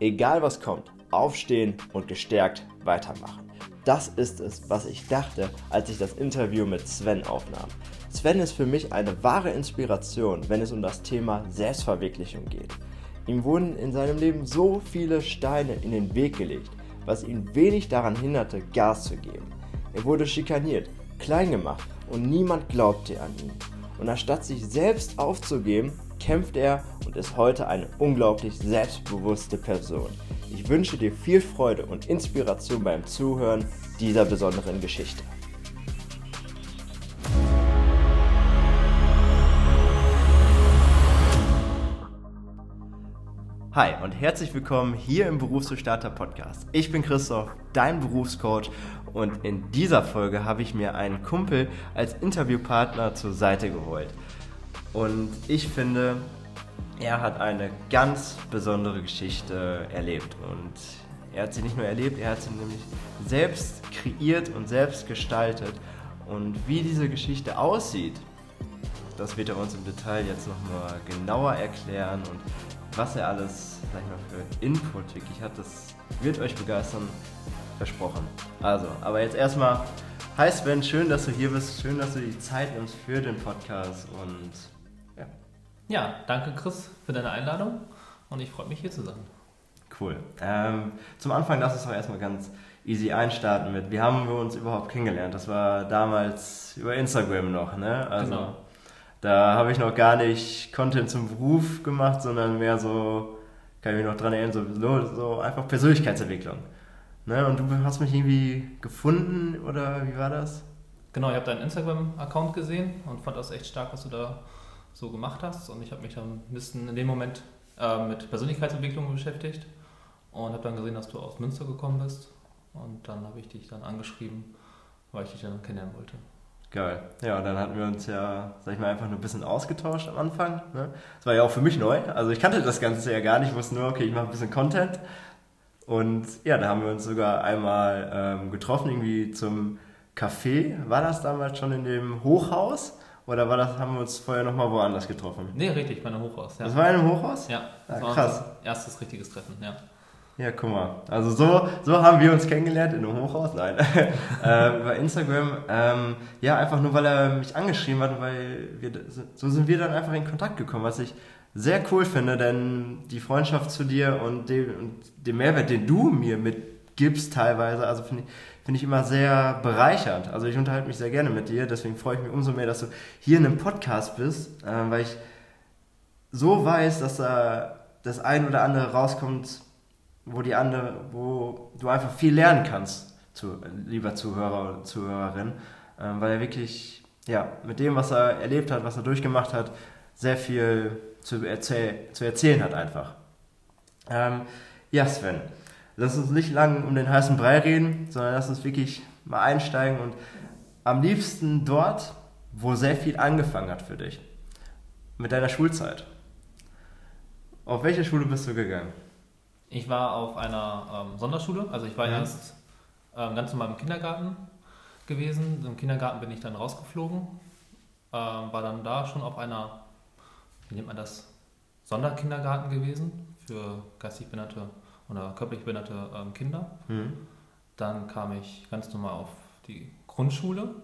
Egal was kommt, aufstehen und gestärkt weitermachen. Das ist es, was ich dachte, als ich das Interview mit Sven aufnahm. Sven ist für mich eine wahre Inspiration, wenn es um das Thema Selbstverwirklichung geht. Ihm wurden in seinem Leben so viele Steine in den Weg gelegt, was ihn wenig daran hinderte, Gas zu geben. Er wurde schikaniert, klein gemacht und niemand glaubte an ihn. Und anstatt sich selbst aufzugeben, kämpft er und ist heute eine unglaublich selbstbewusste Person. Ich wünsche dir viel Freude und Inspiration beim Zuhören dieser besonderen Geschichte. Hi und herzlich willkommen hier im Berufsgestarter Podcast. Ich bin Christoph, dein Berufscoach und in dieser Folge habe ich mir einen Kumpel als Interviewpartner zur Seite geholt. Und ich finde, er hat eine ganz besondere Geschichte erlebt. Und er hat sie nicht nur erlebt, er hat sie nämlich selbst kreiert und selbst gestaltet. Und wie diese Geschichte aussieht, das wird er uns im Detail jetzt nochmal genauer erklären und was er alles, sag ich mal, für Input wirklich hat, das wird euch begeistern, versprochen. Also, aber jetzt erstmal, hi Sven, schön, dass du hier bist, schön, dass du die Zeit nimmst für den Podcast und ja, danke Chris für deine Einladung und ich freue mich hier zu sein. Cool. Ähm, zum Anfang lass uns doch erstmal ganz easy einstarten mit, wie haben wir uns überhaupt kennengelernt? Das war damals über Instagram noch, ne? Also, genau. Da habe ich noch gar nicht Content zum Beruf gemacht, sondern mehr so, kann ich mich noch dran erinnern, so, so einfach Persönlichkeitsentwicklung. Ne? Und du hast mich irgendwie gefunden oder wie war das? Genau, ich habe deinen Instagram-Account gesehen und fand das echt stark, was du da so gemacht hast. Und ich habe mich dann ein bisschen in dem Moment äh, mit Persönlichkeitsentwicklung beschäftigt und habe dann gesehen, dass du aus Münster gekommen bist. Und dann habe ich dich dann angeschrieben, weil ich dich dann kennenlernen wollte. Geil. Ja, dann hatten wir uns ja, sag ich mal, einfach nur ein bisschen ausgetauscht am Anfang. Ne? Das war ja auch für mich neu. Also ich kannte das Ganze ja gar nicht. Ich wusste nur, okay, ich mache ein bisschen Content. Und ja, da haben wir uns sogar einmal ähm, getroffen, irgendwie zum Café. War das damals schon in dem Hochhaus? Oder war das, haben wir uns vorher nochmal woanders getroffen? Nee, richtig, bei einem Hochhaus. Ja. Das war in einem Hochhaus? Ja, das ja, war krass. erstes richtiges Treffen, ja. Ja, guck mal. Also so, so haben wir uns kennengelernt in einem Hochhaus, nein, äh, über Instagram. Ähm, ja, einfach nur, weil er mich angeschrieben hat, weil wir, so sind wir dann einfach in Kontakt gekommen, was ich sehr cool finde, denn die Freundschaft zu dir und den, und den Mehrwert, den du mir mitgibst teilweise, also finde ich, finde ich immer sehr bereichernd. Also ich unterhalte mich sehr gerne mit dir, deswegen freue ich mich umso mehr, dass du hier in einem Podcast bist, äh, weil ich so weiß, dass da das ein oder andere rauskommt, wo die andere, wo du einfach viel lernen kannst, zu, lieber Zuhörer oder Zuhörerin, äh, weil er wirklich, ja, mit dem, was er erlebt hat, was er durchgemacht hat, sehr viel zu, erzähl zu erzählen hat einfach. Ähm, ja, Sven, lass uns nicht lang um den heißen Brei reden, sondern lass uns wirklich mal einsteigen und am liebsten dort, wo sehr viel angefangen hat für dich. Mit deiner Schulzeit. Auf welche Schule bist du gegangen? Ich war auf einer ähm, Sonderschule, also ich war mhm. erst ähm, ganz normal im Kindergarten gewesen. Im Kindergarten bin ich dann rausgeflogen, ähm, war dann da schon auf einer, wie nennt man das, Sonderkindergarten gewesen für geistig behinderte oder körperlich behinderte ähm, Kinder. Mhm. Dann kam ich ganz normal auf die Grundschule,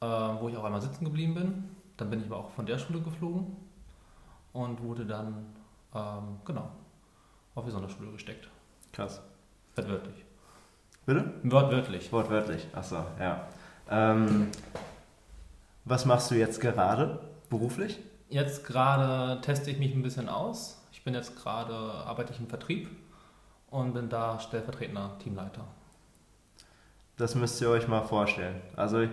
äh, wo ich auch einmal sitzen geblieben bin. Dann bin ich aber auch von der Schule geflogen und wurde dann, ähm, genau, auf die Sonderschule gesteckt. Krass. Wortwörtlich. Bitte? Wortwörtlich. Wortwörtlich, achso, ja. Ähm, was machst du jetzt gerade beruflich? Jetzt gerade teste ich mich ein bisschen aus. Ich bin jetzt gerade, arbeite ich im Vertrieb und bin da stellvertretender Teamleiter. Das müsst ihr euch mal vorstellen. Also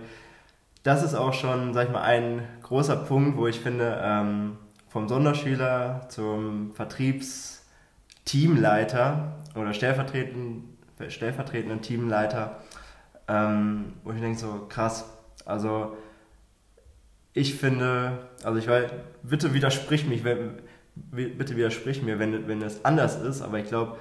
das ist auch schon, sag ich mal, ein großer Punkt, wo ich finde, ähm, vom Sonderschüler zum Vertriebsteamleiter oder stellvertretenden, stellvertretenden Teamleiter, ähm, wo ich denke so, krass, also ich finde, also ich weiß, bitte widersprich mich, wenn, bitte widersprich mir, wenn, wenn es anders ist, aber ich glaube,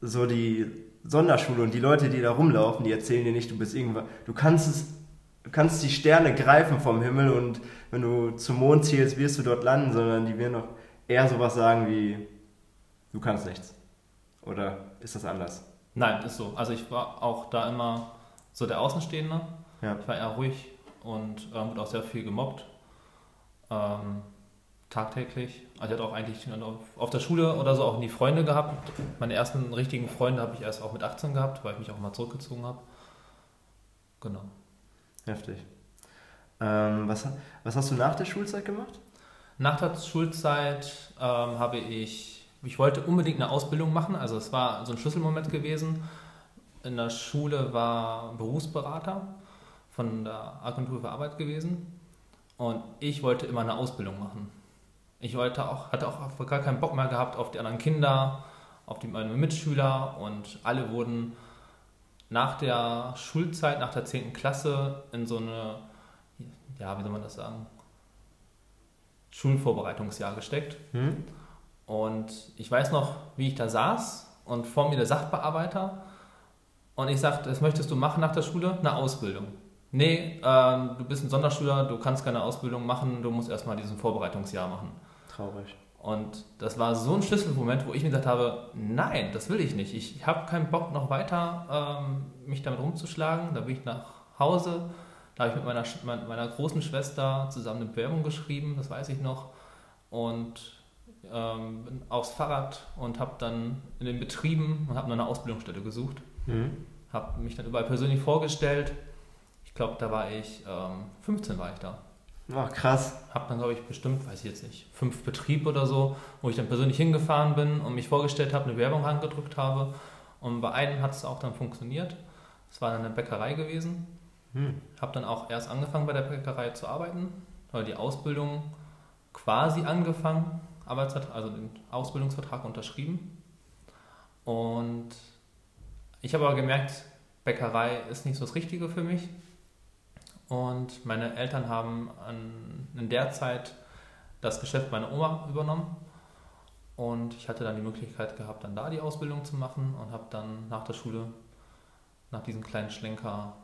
so die Sonderschule und die Leute, die da rumlaufen, die erzählen dir nicht, du bist irgendwas, du kannst es, du kannst die Sterne greifen vom Himmel und wenn du zum Mond zielst, wirst du dort landen, sondern die werden noch eher sowas sagen wie, du kannst nichts. Oder ist das anders? Nein, ist so. Also ich war auch da immer so der Außenstehende. Ja. Ich war eher ruhig und ähm, wurde auch sehr viel gemobbt. Ähm, tagtäglich. Also ich hatte auch eigentlich auf, der Schule oder so auch nie Freunde gehabt. Meine ersten richtigen Freunde habe ich erst auch mit 18 gehabt, weil ich mich auch mal zurückgezogen habe. Genau. Heftig. Ähm, was, was hast du nach der Schulzeit gemacht? Nach der Schulzeit ähm, habe ich, ich wollte unbedingt eine Ausbildung machen, also es war so ein Schlüsselmoment gewesen. In der Schule war Berufsberater von der Agentur für Arbeit gewesen und ich wollte immer eine Ausbildung machen. Ich wollte auch, hatte auch gar keinen Bock mehr gehabt auf die anderen Kinder, auf die meine Mitschüler und alle wurden nach der Schulzeit, nach der 10. Klasse in so eine, ja, wie soll man das sagen, Schulvorbereitungsjahr gesteckt. Hm? Und ich weiß noch, wie ich da saß und vor mir der Sachbearbeiter und ich sagte, das möchtest du machen nach der Schule? Eine Ausbildung. Nee, ähm, du bist ein Sonderschüler, du kannst keine Ausbildung machen, du musst erstmal diesen Vorbereitungsjahr machen. Traurig. Und das war so ein Schlüsselmoment, wo ich mir gesagt habe, nein, das will ich nicht. Ich habe keinen Bock noch weiter ähm, mich damit rumzuschlagen. Da bin ich nach Hause, da habe ich mit meiner, meiner großen Schwester zusammen eine Bewerbung geschrieben, das weiß ich noch. Und ähm, bin aufs Fahrrad und habe dann in den Betrieben und habe eine Ausbildungsstelle gesucht. Mhm. Habe mich dann überall persönlich vorgestellt. Ich glaube, da war ich, ähm, 15 war ich da. Ach, krass. Habe dann, glaube ich, bestimmt, weiß ich jetzt nicht, fünf Betriebe oder so, wo ich dann persönlich hingefahren bin und mich vorgestellt habe, eine Werbung angedrückt habe. Und bei einem hat es auch dann funktioniert. Es war dann eine Bäckerei gewesen. Hm. Habe dann auch erst angefangen bei der Bäckerei zu arbeiten, weil die Ausbildung quasi angefangen, Arbeitsvertrag, also den Ausbildungsvertrag unterschrieben. Und ich habe aber gemerkt, Bäckerei ist nicht so das Richtige für mich. Und meine Eltern haben an, in der Zeit das Geschäft meiner Oma übernommen. Und ich hatte dann die Möglichkeit gehabt, dann da die Ausbildung zu machen und habe dann nach der Schule, nach diesem kleinen Schlenker,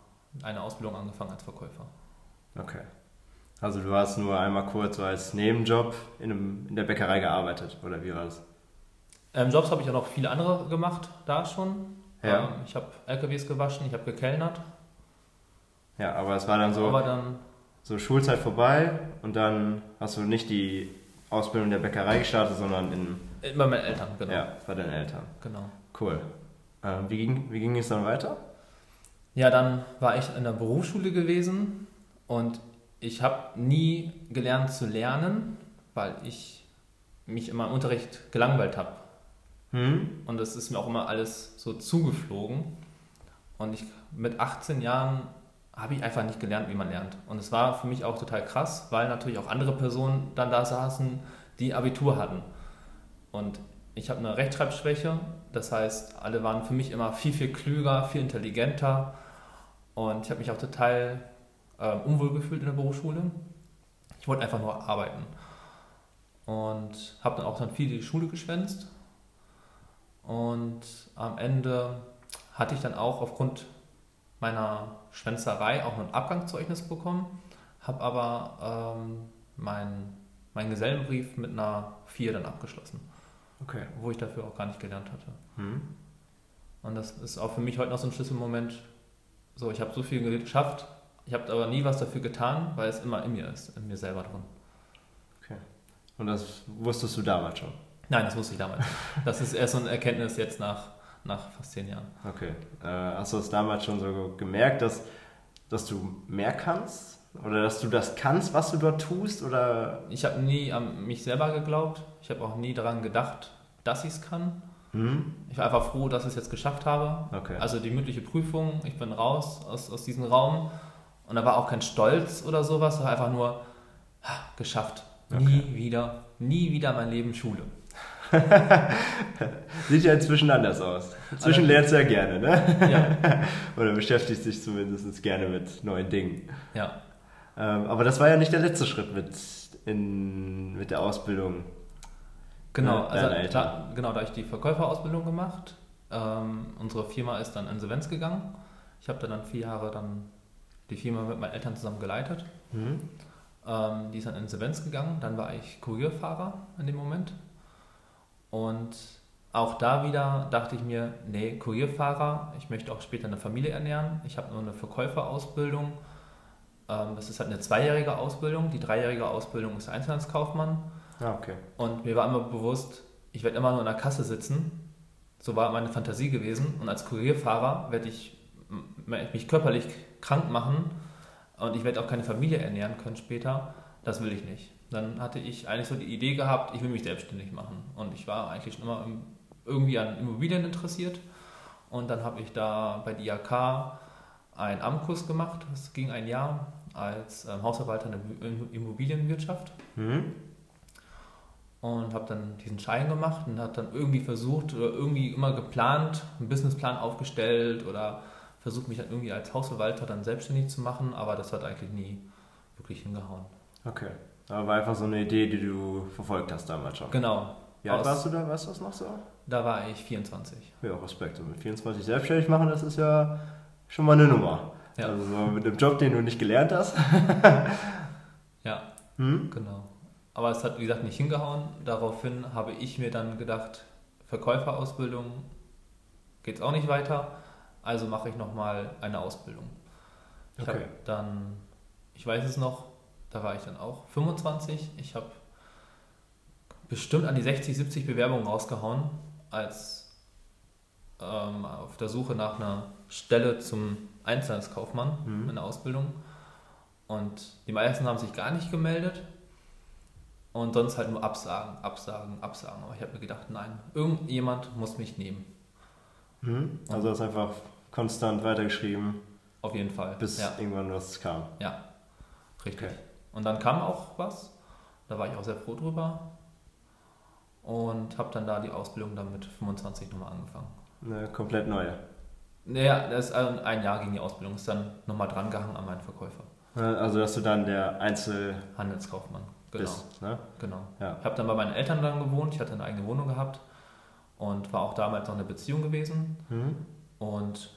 eine Ausbildung angefangen als Verkäufer. Okay. Also du hast nur einmal kurz so als Nebenjob in, einem, in der Bäckerei gearbeitet, oder wie war das? Ähm, Jobs habe ich auch noch viele andere gemacht, da schon. Ja. Ähm, ich habe LKWs gewaschen, ich habe gekellnert, ja, aber es war dann so, dann, so Schulzeit vorbei und dann hast du nicht die Ausbildung der Bäckerei gestartet, sondern in... Bei meinen Eltern, genau. Ja, bei deinen Eltern. Genau. Cool. Ähm, wie, ging, wie ging es dann weiter? Ja, dann war ich in der Berufsschule gewesen und ich habe nie gelernt zu lernen, weil ich mich immer im Unterricht gelangweilt habe. Hm? Und das ist mir auch immer alles so zugeflogen. Und ich mit 18 Jahren habe ich einfach nicht gelernt, wie man lernt. Und es war für mich auch total krass, weil natürlich auch andere Personen dann da saßen, die Abitur hatten. Und ich habe eine Rechtschreibschwäche, das heißt, alle waren für mich immer viel, viel klüger, viel intelligenter. Und ich habe mich auch total äh, unwohl gefühlt in der Berufsschule. Ich wollte einfach nur arbeiten. Und habe dann auch dann viel die Schule geschwänzt. Und am Ende hatte ich dann auch aufgrund meiner Schwänzerei auch ein Abgangszeugnis bekommen, habe aber ähm, meinen mein Gesellenbrief mit einer 4 dann abgeschlossen. Okay. Wo ich dafür auch gar nicht gelernt hatte. Hm. Und das ist auch für mich heute noch so ein Schlüsselmoment. So, ich habe so viel geschafft, ich habe aber nie was dafür getan, weil es immer in mir ist, in mir selber drin. Okay. Und das wusstest du damals schon? Nein, das wusste ich damals. das ist erst so eine Erkenntnis jetzt nach nach fast zehn Jahren. Okay. Äh, hast du es damals schon so gemerkt, dass, dass du mehr kannst? Oder dass du das kannst, was du dort tust? Oder? Ich habe nie an mich selber geglaubt. Ich habe auch nie daran gedacht, dass ich es kann. Hm? Ich war einfach froh, dass ich es jetzt geschafft habe. Okay. Also die mündliche Prüfung, ich bin raus aus, aus diesem Raum. Und da war auch kein Stolz oder sowas, war einfach nur geschafft. Okay. Nie wieder, nie wieder mein Leben Schule. Sieht ja inzwischen anders aus. Inzwischen also, lernst du ja gerne, ne? Ja. Oder beschäftigst dich zumindest gerne mit neuen Dingen. Ja. Ähm, aber das war ja nicht der letzte Schritt mit, in, mit der Ausbildung. Genau, also da, genau, da ich die Verkäuferausbildung gemacht. Ähm, unsere Firma ist dann insolvenz gegangen. Ich habe dann vier Jahre dann die Firma mit meinen Eltern zusammen geleitet. Mhm. Ähm, die ist dann in Insolvenz gegangen. Dann war ich Kurierfahrer in dem Moment und auch da wieder dachte ich mir, nee, Kurierfahrer, ich möchte auch später eine Familie ernähren. Ich habe nur eine Verkäuferausbildung. Ähm, das ist halt eine zweijährige Ausbildung. Die dreijährige Ausbildung ist Einzelhandelskaufmann. Ah, okay. Und mir war immer bewusst, ich werde immer nur in der Kasse sitzen. So war meine Fantasie gewesen. Und als Kurierfahrer werde ich mich körperlich krank machen und ich werde auch keine Familie ernähren können später. Das will ich nicht. Dann hatte ich eigentlich so die Idee gehabt, ich will mich selbstständig machen. Und ich war eigentlich schon immer irgendwie an Immobilien interessiert. Und dann habe ich da bei IAK einen Amtkurs gemacht. Das ging ein Jahr als ähm, Hausverwalter in der Immobilienwirtschaft. Mhm. Und habe dann diesen Schein gemacht und habe dann irgendwie versucht oder irgendwie immer geplant, einen Businessplan aufgestellt oder versucht mich dann irgendwie als Hausverwalter dann selbstständig zu machen, aber das hat eigentlich nie wirklich hingehauen. Okay. Aber war einfach so eine Idee, die du verfolgt hast damals schon. Genau. Wie alt warst du da? Weißt du das noch so? Da war ich 24. Ja, Respekt. Und mit 24 selbstständig machen, das ist ja schon mal eine Nummer. Ja. Also so mit einem Job, den du nicht gelernt hast. ja, hm? genau. Aber es hat, wie gesagt, nicht hingehauen. Daraufhin habe ich mir dann gedacht, Verkäuferausbildung geht es auch nicht weiter. Also mache ich nochmal eine Ausbildung. Ich okay. habe dann, ich weiß es noch, da war ich dann auch 25. Ich habe bestimmt an die 60, 70 Bewerbungen rausgehauen als ähm, auf der Suche nach einer Stelle zum Einzelhandelskaufmann mhm. in der Ausbildung. Und die meisten haben sich gar nicht gemeldet und sonst halt nur Absagen, Absagen, Absagen. Aber ich habe mir gedacht, nein, irgendjemand muss mich nehmen. Mhm. Also hast einfach konstant weitergeschrieben. Auf jeden Fall. Bis ja. irgendwann was kam. Ja, richtig. Okay. Und dann kam auch was. Da war ich auch sehr froh drüber und habe dann da die Ausbildung dann mit 25 nochmal angefangen. Eine komplett neue? Naja, das ist ein Jahr ging die Ausbildung, ist dann nochmal drangehangen an meinen Verkäufer. Also dass du dann der Einzel... Handelskaufmann, genau. Bist, ne? Genau. Ja. Ich habe dann bei meinen Eltern dann gewohnt, ich hatte eine eigene Wohnung gehabt und war auch damals noch eine Beziehung gewesen. Mhm. Und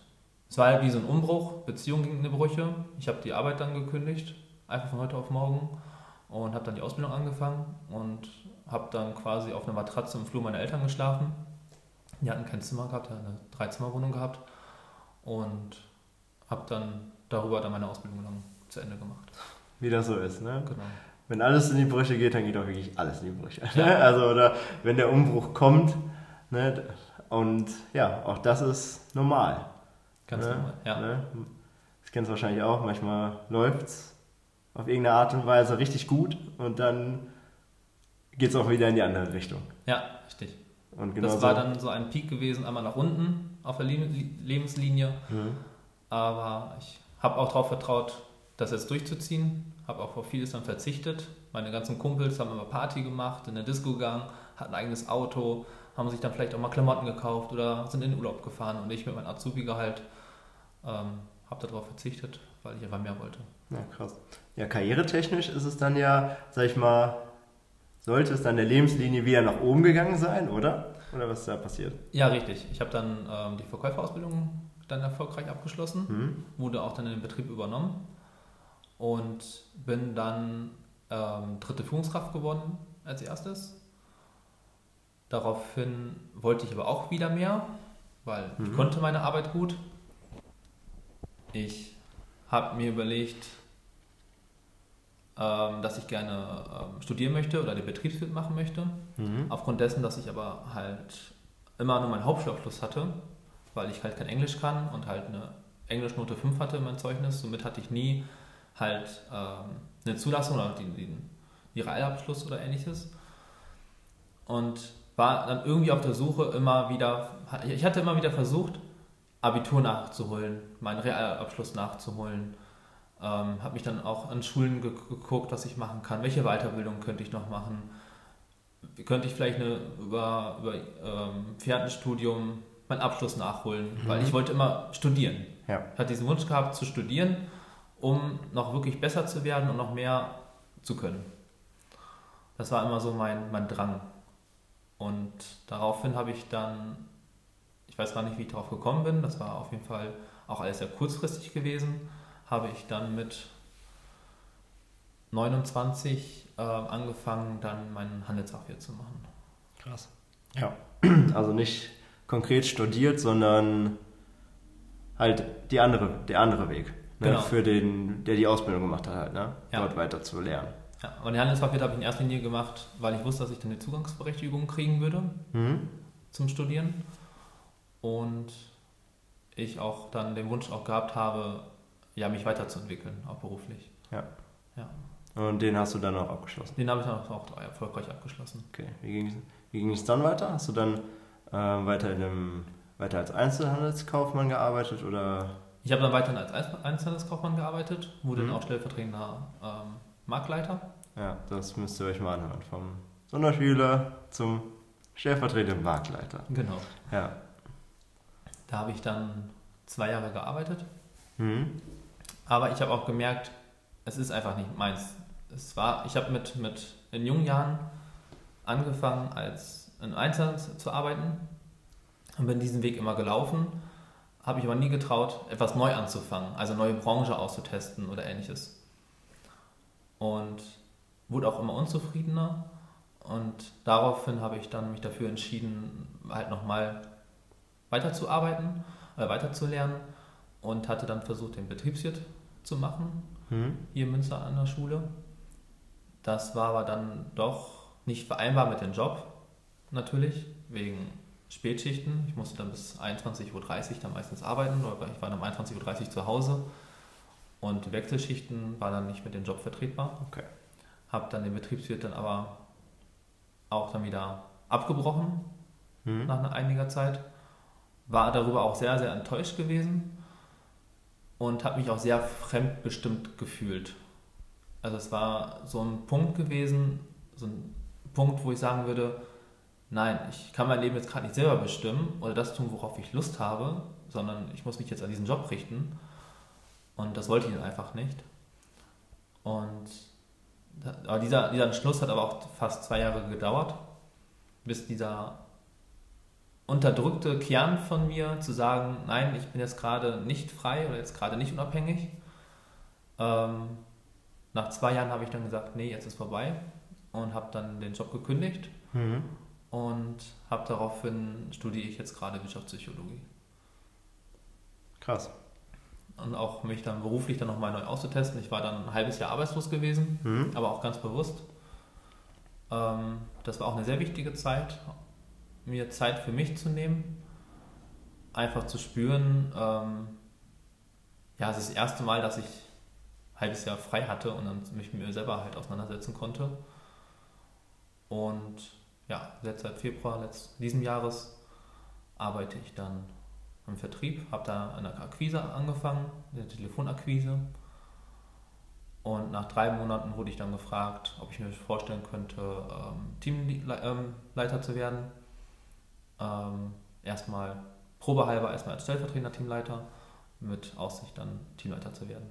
es war halt wie so ein Umbruch, Beziehung ging in die Brüche. Ich habe die Arbeit dann gekündigt, einfach von heute auf morgen und habe dann die Ausbildung angefangen und habe dann quasi auf einer Matratze im Flur meiner Eltern geschlafen. Die hatten kein Zimmer gehabt, die hatten eine Dreizimmerwohnung gehabt und habe dann darüber dann meine Ausbildung dann zu Ende gemacht. Wie das so ist, ne? Genau. Wenn alles in die Brüche geht, dann geht auch wirklich alles in die Brüche. Ja. Also oder wenn der Umbruch kommt, ne? Und ja, auch das ist normal. Ganz ne? normal, ja. Ne? Das kennst du wahrscheinlich auch, manchmal läuft es auf irgendeine Art und Weise richtig gut und dann geht es auch wieder in die andere Richtung. Ja, richtig. Und genau das war dann so ein Peak gewesen, einmal nach unten auf der Lebenslinie. Mhm. Aber ich habe auch darauf vertraut, das jetzt durchzuziehen. Habe auch auf vieles dann verzichtet. Meine ganzen Kumpels haben immer Party gemacht, in der Disco gegangen, hatten ein eigenes Auto, haben sich dann vielleicht auch mal Klamotten gekauft oder sind in den Urlaub gefahren. Und ich mit meinem Azubi-Gehalt ähm, habe darauf verzichtet, weil ich einfach mehr wollte. Ja, krass. Ja, karrieretechnisch ist es dann ja, sag ich mal, sollte es dann der Lebenslinie wieder nach oben gegangen sein, oder? Oder was ist da passiert? Ja, richtig. Ich habe dann ähm, die Verkäuferausbildung dann erfolgreich abgeschlossen, mhm. wurde auch dann in den Betrieb übernommen und bin dann ähm, dritte Führungskraft geworden als erstes. Daraufhin wollte ich aber auch wieder mehr, weil mhm. ich konnte meine Arbeit gut. Ich habe mir überlegt, ähm, dass ich gerne ähm, studieren möchte oder den Betriebswirt machen möchte. Mhm. Aufgrund dessen, dass ich aber halt immer nur meinen Hauptschulabschluss hatte, weil ich halt kein Englisch kann und halt eine Englischnote 5 hatte in meinem Zeugnis. Somit hatte ich nie halt ähm, eine Zulassung oder den, den, den Realabschluss oder ähnliches. Und war dann irgendwie auf der Suche immer wieder, ich hatte immer wieder versucht, Abitur nachzuholen, meinen Realabschluss nachzuholen ähm, habe mich dann auch an Schulen ge geguckt, was ich machen kann. Welche Weiterbildung könnte ich noch machen? Könnte ich vielleicht eine, über, über ähm, Fernstudium meinen Abschluss nachholen? Mhm. Weil ich wollte immer studieren. Ja. Ich hatte diesen Wunsch gehabt zu studieren, um noch wirklich besser zu werden und noch mehr zu können. Das war immer so mein, mein Drang. Und daraufhin habe ich dann, weiß gar nicht, wie ich darauf gekommen bin, das war auf jeden Fall auch alles sehr kurzfristig gewesen, habe ich dann mit 29 äh, angefangen, dann meinen Handelsfachwirt zu machen. Krass. Ja, also nicht konkret studiert, sondern halt die andere, der andere Weg. Ne? Genau. Für den, der die Ausbildung gemacht hat, halt, ne? Ja. dort weiter zu lernen. Ja, und die Handelsfachwirt habe ich in erster Linie gemacht, weil ich wusste, dass ich dann eine Zugangsberechtigung kriegen würde Mhm. zum Studieren. Und ich auch dann den Wunsch auch gehabt habe, ja, mich weiterzuentwickeln, auch beruflich. Ja. Ja. Und den hast du dann auch abgeschlossen. Den habe ich dann auch, erfolgreich abgeschlossen. Okay. Wie ging, wie ging es dann weiter? Hast du dann äh, weiter, in einem, weiter als Einzelhandelskaufmann gearbeitet oder? Ich habe dann weiterhin als Einzel- Einzelhandelskaufmann gearbeitet, wurde Mhm. dann auch stellvertretender ähm, Marktleiter. Ja, das müsst ihr euch mal anhören. Vom Sonderschüler zum stellvertretenden Marktleiter. Genau. Ja. Da habe ich dann zwei Jahre gearbeitet. Mhm. Aber ich habe auch gemerkt, es ist einfach nicht meins. Es war, ich habe mit, mit in jungen Jahren angefangen, als in Einzelhandel zu arbeiten und bin diesen Weg immer gelaufen, habe ich aber nie getraut, etwas neu anzufangen, also neue Branche auszutesten oder ähnliches. Und wurde auch immer unzufriedener und daraufhin habe ich dann mich dafür entschieden, halt nochmal weiterzuarbeiten, äh, weiterzulernen und hatte dann versucht, den Betriebswirt zu machen, Mhm. hier in Münster an der Schule. Das war aber dann doch nicht vereinbar mit dem Job, natürlich, wegen Spätschichten. Ich musste dann bis 21.30 Uhr dann meistens arbeiten, oder ich war dann um 21.30 Uhr zu Hause und Wechselschichten war dann nicht mit dem Job vertretbar. Okay. Habe dann den Betriebswirt dann aber auch dann wieder abgebrochen Mhm. nach einiger Zeit. War darüber auch sehr, sehr enttäuscht gewesen und habe mich auch sehr fremdbestimmt gefühlt. Also es war so ein Punkt gewesen, so ein Punkt, wo ich sagen würde, nein, ich kann mein Leben jetzt gerade nicht selber bestimmen oder das tun, worauf ich Lust habe, sondern ich muss mich jetzt an diesen Job richten. Und das wollte ich dann einfach nicht. Und aber dieser, dieser Entschluss hat aber auch fast zwei Jahre gedauert, bis dieser unterdrückte Kern von mir zu sagen, nein, ich bin jetzt gerade nicht frei oder jetzt gerade nicht unabhängig. Ähm, nach zwei Jahren habe ich dann gesagt, nee, jetzt ist vorbei und habe dann den Job gekündigt Mhm. und habe daraufhin studiere ich jetzt gerade Wirtschaftspsychologie Krass. und auch mich dann beruflich dann nochmal neu auszutesten. Ich war dann ein halbes Jahr arbeitslos gewesen, Mhm. aber auch ganz bewusst. Ähm, das war auch eine sehr wichtige Zeit, mir Zeit für mich zu nehmen, einfach zu spüren, ähm, ja, es ist das erste Mal, dass ich ein halbes Jahr frei hatte und dann mich mit mir selber halt auseinandersetzen konnte. Und ja, jetzt seit Februar letzt, diesen Jahres arbeite ich dann im Vertrieb, habe da eine Akquise angefangen, eine Telefonakquise. Und nach drei Monaten wurde ich dann gefragt, ob ich mir vorstellen könnte, ähm, Teamleiter zu werden. Ähm, erstmal probehalber erstmal als stellvertretender Teamleiter mit Aussicht dann Teamleiter zu werden.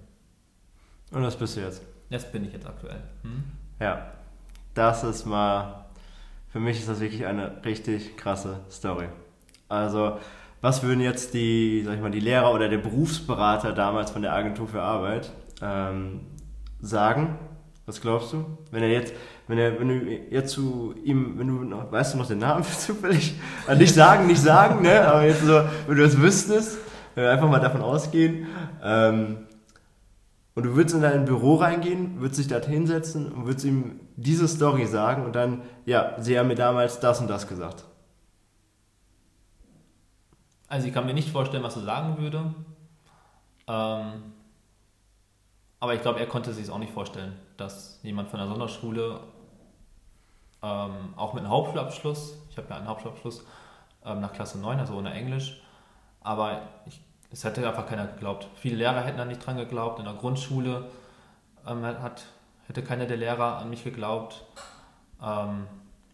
Und das bist du jetzt. Das bin ich jetzt aktuell. Hm? Ja. Das ist mal, für mich ist das wirklich eine richtig krasse Story. Also, was würden jetzt die, sag ich mal, die Lehrer oder der Berufsberater damals von der Agentur für Arbeit ähm, sagen? Was glaubst du? Wenn er jetzt, wenn er, wenn du jetzt zu ihm, wenn du noch, weißt du noch den Namen zufällig? Also nicht sagen, nicht sagen, ne? Aber jetzt so, wenn du das wüsstest, wenn wir einfach mal davon ausgehen, ähm, und du würdest in dein Büro reingehen, würdest dich da hinsetzen und würdest ihm diese Story sagen und dann, ja, sie haben mir damals das und das gesagt. Also ich kann mir nicht vorstellen, was er sagen würde. Ähm, aber ich glaube, er konnte sich auch nicht vorstellen, dass jemand von der Sonderschule, ähm, auch mit einem Hauptschulabschluss, ich habe ja einen Hauptschulabschluss ähm, nach Klasse 9, also ohne Englisch, aber ich, es hätte einfach keiner geglaubt. Viele Lehrer hätten da nicht dran geglaubt. In der Grundschule ähm, hat, hätte keiner der Lehrer an mich geglaubt. Ähm,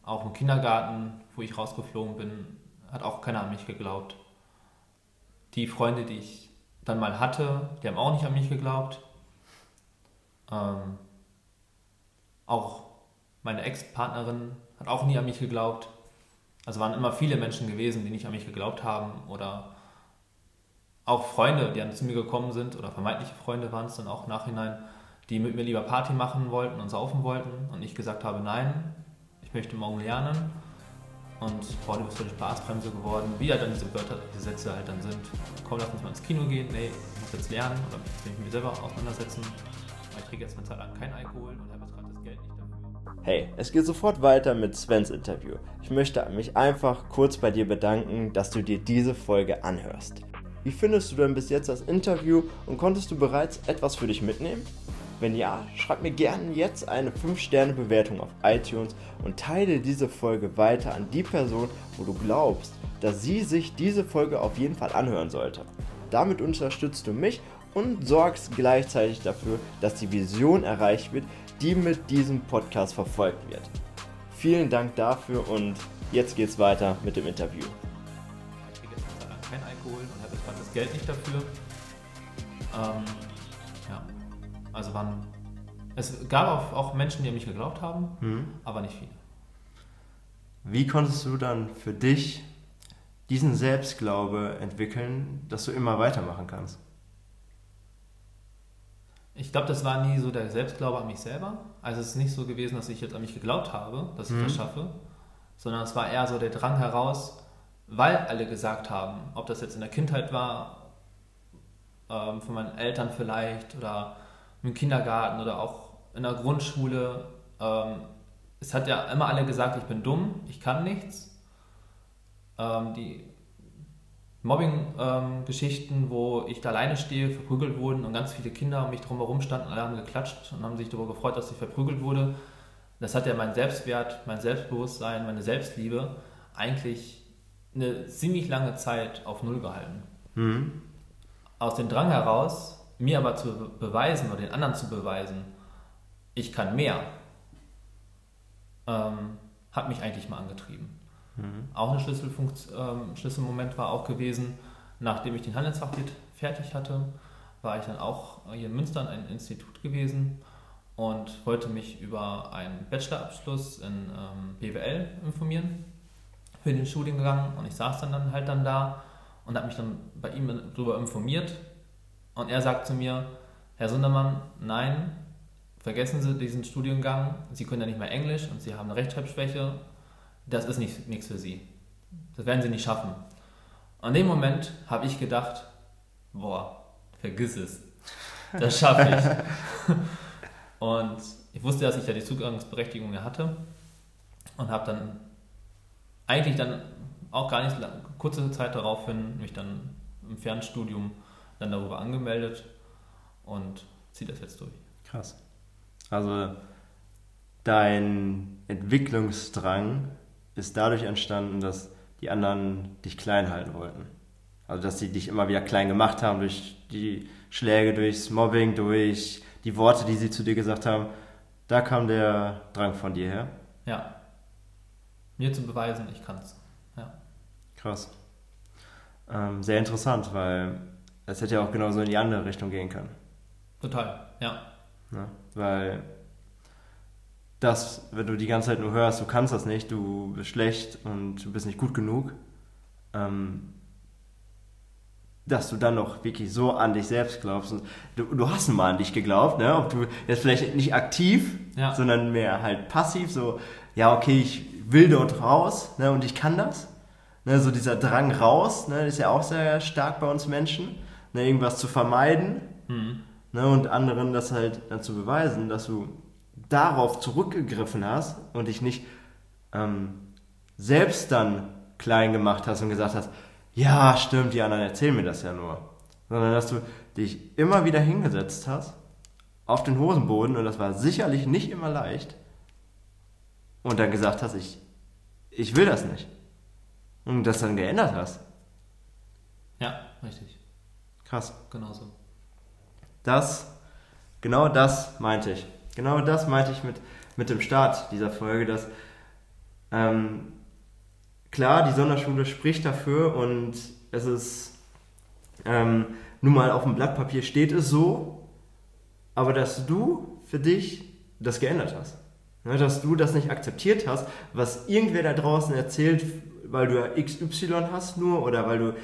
auch im Kindergarten, wo ich rausgeflogen bin, hat auch keiner an mich geglaubt. Die Freunde, die ich dann mal hatte, die haben auch nicht an mich geglaubt. Ähm, auch meine Ex-Partnerin hat auch nie an mich geglaubt. Also waren immer viele Menschen gewesen, die nicht an mich geglaubt haben oder auch Freunde, die dann zu mir gekommen sind oder vermeintliche Freunde waren es dann auch im Nachhinein, die mit mir lieber Party machen wollten und saufen wollten und ich gesagt habe, nein, ich möchte morgen lernen. Und boah, du bist die Spaßbremse geworden. Wie halt dann diese Wörter, diese Sätze halt dann sind. Komm, lass uns mal ins Kino gehen. Nee, ich muss jetzt lernen oder mich mit mir selber auseinandersetzen. Ich trinke jetzt eine Zeit lang keinen Alkohol und habe jetzt gerade das Geld nicht. Hey, es geht sofort weiter mit Svens Interview. Ich möchte mich einfach kurz bei dir bedanken, dass du dir diese Folge anhörst. Wie findest du denn bis jetzt das Interview und konntest du bereits etwas für dich mitnehmen? Wenn ja, schreib mir gerne jetzt eine 5-Sterne-Bewertung auf iTunes und teile diese Folge weiter an die Person, wo du glaubst, dass sie sich diese Folge auf jeden Fall anhören sollte. Damit unterstützt du mich und sorgst gleichzeitig dafür, dass die Vision erreicht wird, die mit diesem Podcast verfolgt wird. Vielen Dank dafür und jetzt geht's weiter mit dem Interview. Ich trinke jetzt Zeit lang keinen Alkohol und habe jetzt gerade das Geld nicht dafür. Ähm, ja, also waren. Es gab auch, auch Menschen, die an mich geglaubt haben, Hm? aber nicht viele. Wie konntest du dann für dich diesen Selbstglaube entwickeln, dass du immer weitermachen kannst? Ich glaube, das war nie so der Selbstglaube an mich selber. Also es ist nicht so gewesen, dass ich jetzt an mich geglaubt habe, dass ich Mhm. das schaffe, sondern es war eher so der Drang heraus, weil alle gesagt haben, ob das jetzt in der Kindheit war, ähm, von meinen Eltern vielleicht oder im Kindergarten oder auch in der Grundschule. Ähm, es hat ja immer alle gesagt, ich bin dumm, ich kann nichts. Ähm, die Mobbing-Geschichten, wo ich da alleine stehe, verprügelt wurden und ganz viele Kinder um mich drumherum standen, alle haben geklatscht und haben sich darüber gefreut, dass ich verprügelt wurde. Das hat ja mein Selbstwert, mein Selbstbewusstsein, meine Selbstliebe eigentlich eine ziemlich lange Zeit auf Null gehalten. Hm? Aus dem Drang heraus, mir aber zu be- beweisen oder den anderen zu beweisen, ich kann mehr, ähm, hat mich eigentlich mal angetrieben. Mhm. Auch ein ähm, Schlüsselmoment war auch gewesen, nachdem ich den Handelsfachwirt fertig hatte, war ich dann auch hier in Münster an einem Institut gewesen und wollte mich über einen Bachelorabschluss in ähm, BWL informieren für den Studiengang und ich saß dann, dann halt dann da und habe mich dann bei ihm darüber informiert und er sagt zu mir, Herr Sundermann, nein, vergessen Sie diesen Studiengang, Sie können ja nicht mehr Englisch und Sie haben eine Rechtschreibschwäche, das ist nicht, nichts für Sie. Das werden Sie nicht schaffen. An dem Moment habe ich gedacht, boah, vergiss es. Das schaffe ich. und ich wusste, dass ich ja die Zugangsberechtigung ja hatte und habe dann eigentlich dann auch gar nicht kurze Zeit daraufhin mich dann im Fernstudium dann darüber angemeldet und ziehe das jetzt durch. Krass. Also dein Entwicklungsdrang ist dadurch entstanden, dass die anderen dich klein halten wollten. Also dass sie dich immer wieder klein gemacht haben durch die Schläge, durchs Mobbing, durch die Worte, die sie zu dir gesagt haben. Da kam der Drang von dir her. Ja. Mir zu beweisen, ich kann es. Ja. Krass. Ähm, sehr interessant, weil es hätte ja auch genauso in die andere Richtung gehen können. Total, ja. Ne? Weil das, wenn du die ganze Zeit nur hörst, du kannst das nicht, du bist schlecht und du bist nicht gut genug, ähm, dass du dann noch wirklich so an dich selbst glaubst. Und du, du hast nun mal an dich geglaubt, ne? ob du jetzt vielleicht nicht aktiv, Ja. sondern mehr halt passiv, so, ja, okay, ich will dort raus ne? und ich kann das. Ne? So dieser Drang raus, ne? ist ja auch sehr stark bei uns Menschen, ne? irgendwas zu vermeiden Mhm. ne, und anderen das halt dann zu beweisen, dass du darauf zurückgegriffen hast und dich nicht ähm, selbst dann klein gemacht hast und gesagt hast, ja, stimmt, die anderen erzählen mir das ja nur. Sondern dass du dich immer wieder hingesetzt hast auf den Hosenboden und das war sicherlich nicht immer leicht und dann gesagt hast, ich, ich will das nicht. Und das dann geändert hast. Ja, richtig. Krass. Genau so. Das, genau das meinte ich. Genau das meinte ich mit, mit dem Start dieser Folge, dass ähm, klar, die Sonderschule spricht dafür und es ist ähm, nun mal auf dem Blatt Papier steht es so, aber dass du für dich das geändert hast. Ne, dass du das nicht akzeptiert hast, was irgendwer da draußen erzählt, weil du ja XY hast nur oder weil du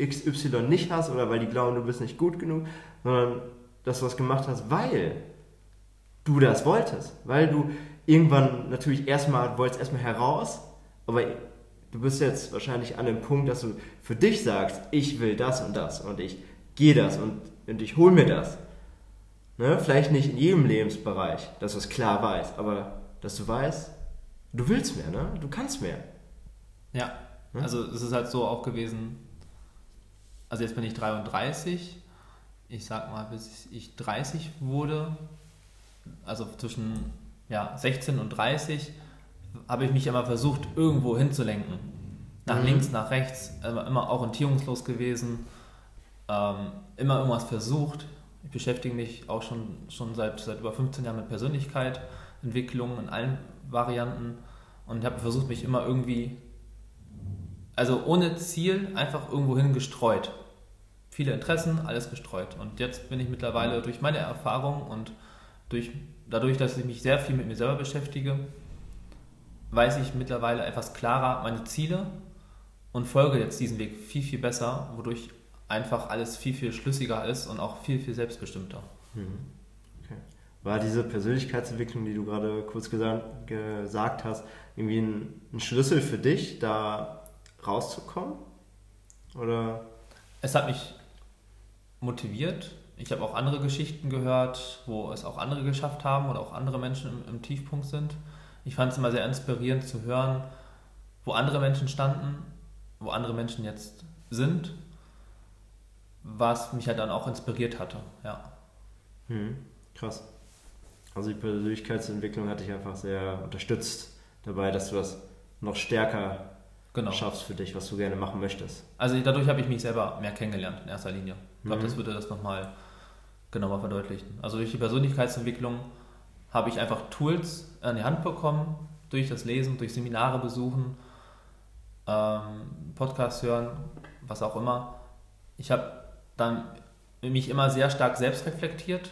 XY nicht hast oder weil die glauben, du bist nicht gut genug, sondern dass du das gemacht hast, weil du das wolltest. Weil du irgendwann natürlich erstmal, wolltest erstmal heraus aber du bist jetzt wahrscheinlich an dem Punkt, dass du für dich sagst, ich will das und das und ich gehe das und, und ich hole mir das. Ne? Vielleicht nicht in jedem Lebensbereich, dass du es klar weißt, aber dass du weißt, du willst mehr, ne? du kannst mehr. Ja, hm? also es ist halt so auch gewesen, also jetzt bin ich 33, ich sag mal, bis ich 30 wurde, also zwischen ja, 16 und 30, habe ich mich immer versucht, irgendwo hinzulenken. Nach mhm. links, nach rechts, immer, immer orientierungslos gewesen, ähm, immer irgendwas versucht. Ich beschäftige mich auch schon, schon seit, seit über 15 Jahren mit Persönlichkeit, Entwicklung in allen Varianten und habe versucht, mich immer irgendwie, also ohne Ziel, einfach irgendwo hin gestreut. Viele Interessen, alles gestreut. Und jetzt bin ich mittlerweile durch meine Erfahrung und durch, dadurch, dass ich mich sehr viel mit mir selber beschäftige, weiß ich mittlerweile etwas klarer meine Ziele und folge jetzt diesen Weg viel, viel besser, wodurch einfach alles viel, viel schlüssiger ist und auch viel, viel selbstbestimmter. Mhm. Okay. War diese Persönlichkeitsentwicklung, die du gerade kurz gesagt, gesagt hast, irgendwie ein, ein, Schlüssel für dich, da rauszukommen? Oder? Es hat mich motiviert. Ich habe auch andere Geschichten gehört, wo es auch andere geschafft haben oder auch andere Menschen im, im Tiefpunkt sind ich fand es immer sehr inspirierend zu hören, wo andere Menschen standen, wo andere Menschen jetzt sind, was mich halt dann auch inspiriert hatte, ja. Hm, krass. Also die Persönlichkeitsentwicklung hat dich einfach sehr unterstützt dabei, dass du das noch stärker genau. schaffst für dich, was du gerne machen möchtest. Also dadurch habe ich mich selber mehr kennengelernt in erster Linie. Ich glaube, mhm. das würde das nochmal genauer verdeutlichen. Also durch die Persönlichkeitsentwicklung habe ich einfach Tools an die Hand bekommen, durch das Lesen, durch Seminare besuchen, ähm, Podcasts hören, was auch immer. Ich habe dann mich immer sehr stark selbst reflektiert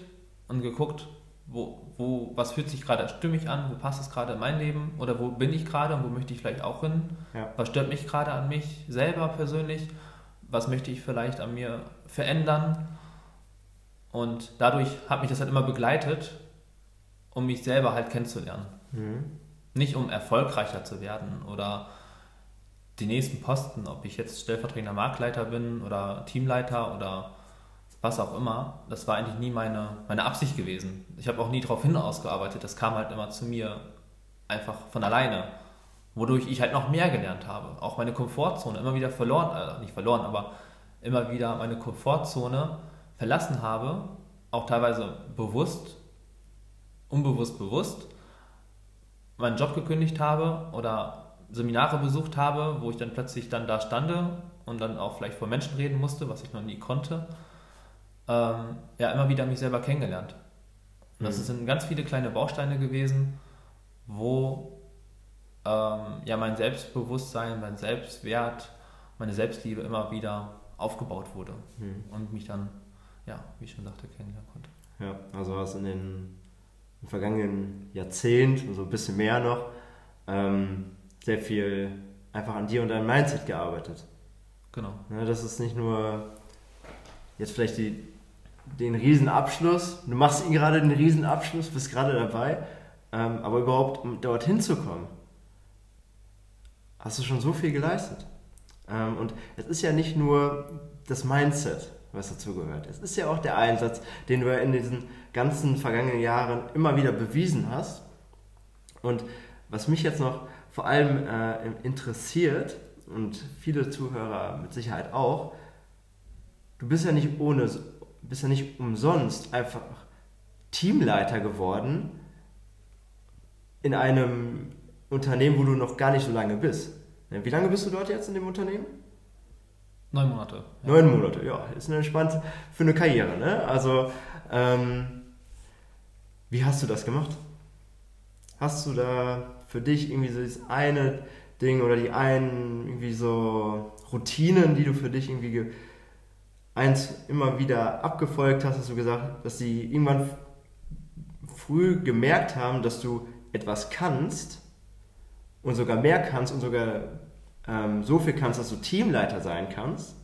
und geguckt, wo, wo, was fühlt sich gerade stimmig an, wo passt es gerade in mein Leben oder wo bin ich gerade und wo möchte ich vielleicht auch hin, ja. was stört mich gerade an mich selber persönlich, was möchte ich vielleicht an mir verändern und dadurch hat mich das halt immer begleitet um mich selber halt kennenzulernen. Mhm. Nicht um erfolgreicher zu werden oder die nächsten Posten, ob ich jetzt stellvertretender Marktleiter bin oder Teamleiter oder was auch immer, das war eigentlich nie meine, meine Absicht gewesen. Ich habe auch nie darauf hin ausgearbeitet, das kam halt immer zu mir einfach von alleine, wodurch ich halt noch mehr gelernt habe. Auch meine Komfortzone immer wieder verloren, äh, nicht verloren, aber immer wieder meine Komfortzone verlassen habe, auch teilweise bewusst unbewusst bewusst meinen Job gekündigt habe oder Seminare besucht habe, wo ich dann plötzlich dann da stande und dann auch vielleicht vor Menschen reden musste, was ich noch nie konnte, ähm, ja, immer wieder mich selber kennengelernt. Und das mhm. sind ganz viele kleine Bausteine gewesen, wo ähm, ja mein Selbstbewusstsein, mein Selbstwert, meine Selbstliebe immer wieder aufgebaut wurde mhm. und mich dann, ja, wie ich schon sagte, kennenlernen konnte. Ja, also hast in den im vergangenen Jahrzehnt so ein bisschen mehr noch ähm, sehr viel einfach an dir und deinem Mindset gearbeitet. Genau. Ja, das ist nicht nur jetzt vielleicht die, den Riesenabschluss, du machst ihn gerade den Riesenabschluss, bist gerade dabei, ähm, aber überhaupt, um dorthin zu kommen, hast du schon so viel geleistet. Ähm, und es ist ja nicht nur das Mindset, was dazu gehört. Es ist ja auch der Einsatz, den du ja in diesen ganzen vergangenen Jahren immer wieder bewiesen hast. Und was mich jetzt noch vor allem äh, interessiert und viele Zuhörer mit Sicherheit auch, du bist ja nicht ohne, bist ja nicht umsonst einfach Teamleiter geworden in einem Unternehmen, wo du noch gar nicht so lange bist. Wie lange bist du dort jetzt in dem Unternehmen? Neun Monate. Ja. Neun Monate, ja. Ist eine entspannt für eine Karriere, ne? Also, ähm, wie hast du das gemacht? Hast du da für dich irgendwie so das eine Ding oder die einen irgendwie so Routinen, die du für dich irgendwie eins immer wieder abgefolgt hast, hast du gesagt, dass sie irgendwann früh gemerkt haben, dass du etwas kannst und sogar mehr kannst und sogar ähm, so viel kannst, dass du Teamleiter sein kannst?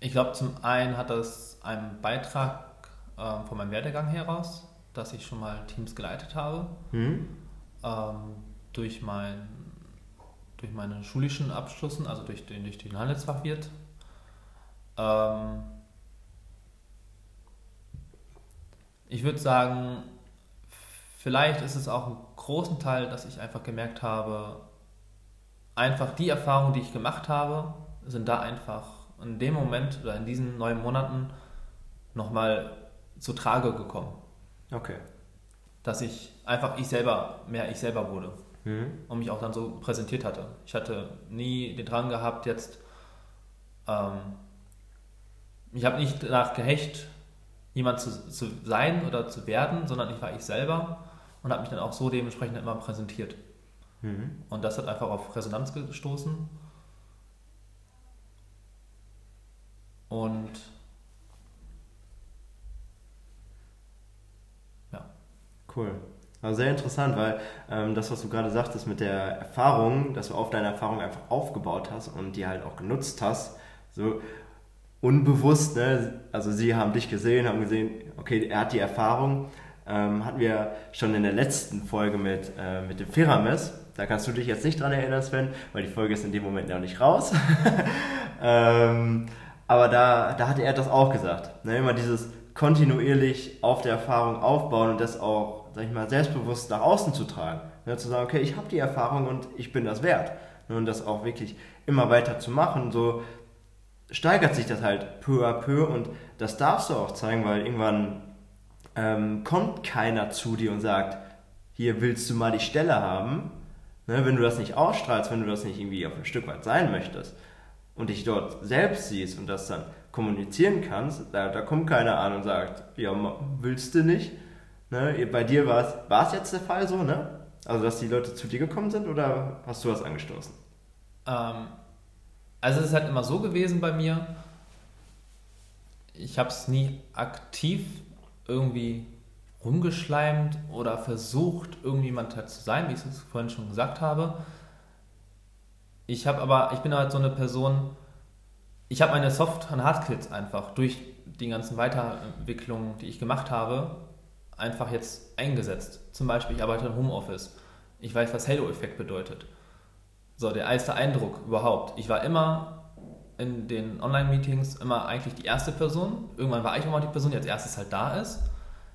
Ich glaube, zum einen hat das einen Beitrag ähm, von meinem Werdegang heraus, dass ich schon mal Teams geleitet habe. Mhm. Ähm, durch mein durch meine schulischen Abschlüssen, also durch den, durch den Handelsfachwirt. Ähm, ich würde sagen, vielleicht ist es auch ein großen Teil, dass ich einfach gemerkt habe, einfach die Erfahrungen, die ich gemacht habe, sind da einfach in dem Moment oder in diesen neun Monaten nochmal zu Trage gekommen. Okay. Dass ich einfach ich selber, mehr ich selber wurde Mhm. und mich auch dann so präsentiert hatte. Ich hatte nie den Drang gehabt, jetzt, ähm, ich habe nicht danach gehecht, jemand zu, zu sein oder zu werden, sondern ich war ich selber und habe mich dann auch so dementsprechend immer präsentiert. Mhm. Und das hat einfach auf Resonanz gestoßen. Und ja, Cool. Also sehr interessant, weil ähm, das, was du gerade sagtest mit der Erfahrung, dass du auf deine Erfahrung einfach aufgebaut hast und die halt auch genutzt hast, so unbewusst, ne? also sie haben dich gesehen, haben gesehen, okay, er hat die Erfahrung, ähm, hatten wir schon in der letzten Folge mit, äh, mit dem Ferames, da kannst du dich jetzt nicht dran erinnern, Sven, weil die Folge ist in dem Moment noch nicht raus. ähm, aber da, da hatte er das auch gesagt, ne? immer dieses kontinuierlich auf der Erfahrung aufbauen und das auch, sag ich mal, selbstbewusst nach außen zu tragen. Ne, zu sagen, okay, ich habe die Erfahrung und ich bin das wert. Ne, und das auch wirklich immer weiter zu machen, so steigert sich das halt peu à peu und das darfst du auch zeigen, weil irgendwann ähm, kommt keiner zu dir und sagt, hier willst du mal die Stelle haben. Ne, wenn du das nicht ausstrahlst, wenn du das nicht irgendwie auf ein Stück weit sein möchtest und dich dort selbst siehst und das dann kommunizieren kannst, da, da kommt keiner an und sagt, ja, willst du nicht? Ne? Bei dir war es, war es jetzt der Fall so, ne? Also, dass die Leute zu dir gekommen sind oder hast du was angestoßen? Ähm, also es ist halt immer so gewesen bei mir, ich habe es nie aktiv irgendwie rumgeschleimt oder versucht, irgendjemand halt zu sein, wie ich es vorhin schon gesagt habe. Ich habe aber, ich bin halt so eine Person, ich habe meine Soft- und Hardskills einfach durch die ganzen Weiterentwicklungen, die ich gemacht habe, einfach jetzt eingesetzt. Zum Beispiel, ich arbeite im Homeoffice. Ich weiß, was Halo-Effekt bedeutet. So, der erste Eindruck überhaupt. Ich war immer in den Online-Meetings immer eigentlich die erste Person. Irgendwann war ich auch mal die Person, die als erstes halt da ist.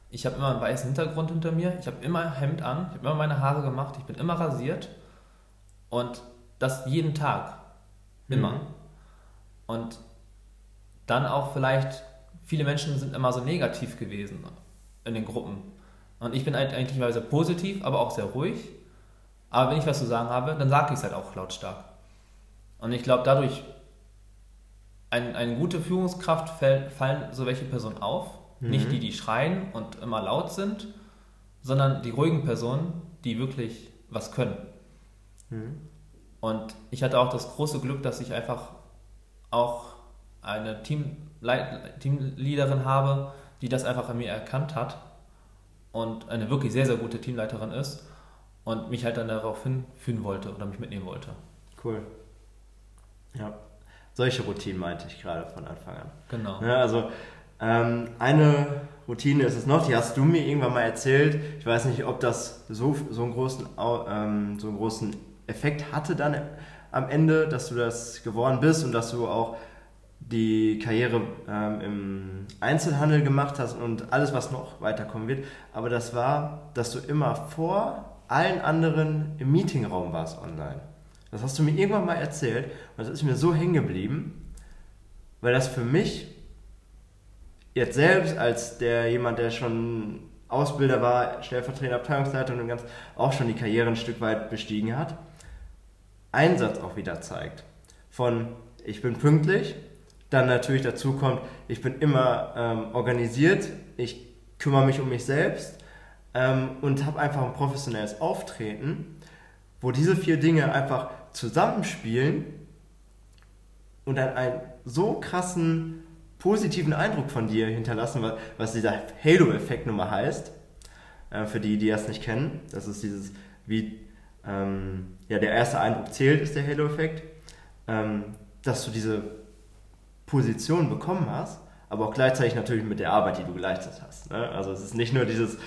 Ich habe immer einen weißen Hintergrund hinter mir. Ich habe immer Hemd an. Ich habe immer meine Haare gemacht. Ich bin immer rasiert. Und das jeden Tag. Immer. Mhm. Und dann auch vielleicht, viele Menschen sind immer so negativ gewesen in den Gruppen. Und ich bin halt eigentlich mal sehr positiv, aber auch sehr ruhig. Aber wenn ich was zu sagen habe, dann sage ich es halt auch lautstark. Und ich glaube, dadurch, ein, eine gute Führungskraft fällt, fallen so welche Personen auf. Mhm. Nicht die, die schreien und immer laut sind, sondern die ruhigen Personen, die wirklich was können. Mhm. Und ich hatte auch das große Glück, dass ich einfach auch eine Teamleit Teamleaderin habe, die das einfach an mir erkannt hat und eine wirklich sehr, sehr gute Teamleiterin ist und mich halt dann darauf hinführen wollte oder mich mitnehmen wollte. Cool. Ja. Solche Routinen meinte ich gerade von Anfang an. Genau. Ja, also ähm, eine Routine ist es noch, die hast du mir irgendwann mal erzählt. Ich weiß nicht, ob das so, so, einen, großen, ähm, so einen großen Effekt hatte dann am Ende, dass du das geworden bist und dass du auch die Karriere ähm, im Einzelhandel gemacht hast und alles, was noch weiterkommen wird. Aber das war, dass du immer vor allen anderen im Meetingraum warst online. Das hast du mir irgendwann mal erzählt und das ist mir so hängen geblieben, weil das für mich jetzt selbst als der jemand, der schon Ausbilder war, stellvertretender Abteilungsleiter und ganz auch schon die Karriere ein Stück weit bestiegen hat, Einsatz auch wieder zeigt. Von ich bin pünktlich, dann natürlich dazu kommt, ich bin immer ähm, organisiert, ich kümmere mich um mich selbst ähm, und habe einfach ein professionelles Auftreten, wo diese vier Dinge einfach zusammenspielen und dann einen so krassen positiven Eindruck von dir hinterlassen, was, dieser Halo-Effekt nun mal heißt. Äh, für die, die das nicht kennen, das ist dieses, wie ähm, ja, der erste Eindruck zählt, ist der Halo-Effekt, ähm, dass du diese Position bekommen hast, aber auch gleichzeitig natürlich mit der Arbeit, die du geleistet hast. Ne? Also es ist nicht nur dieses,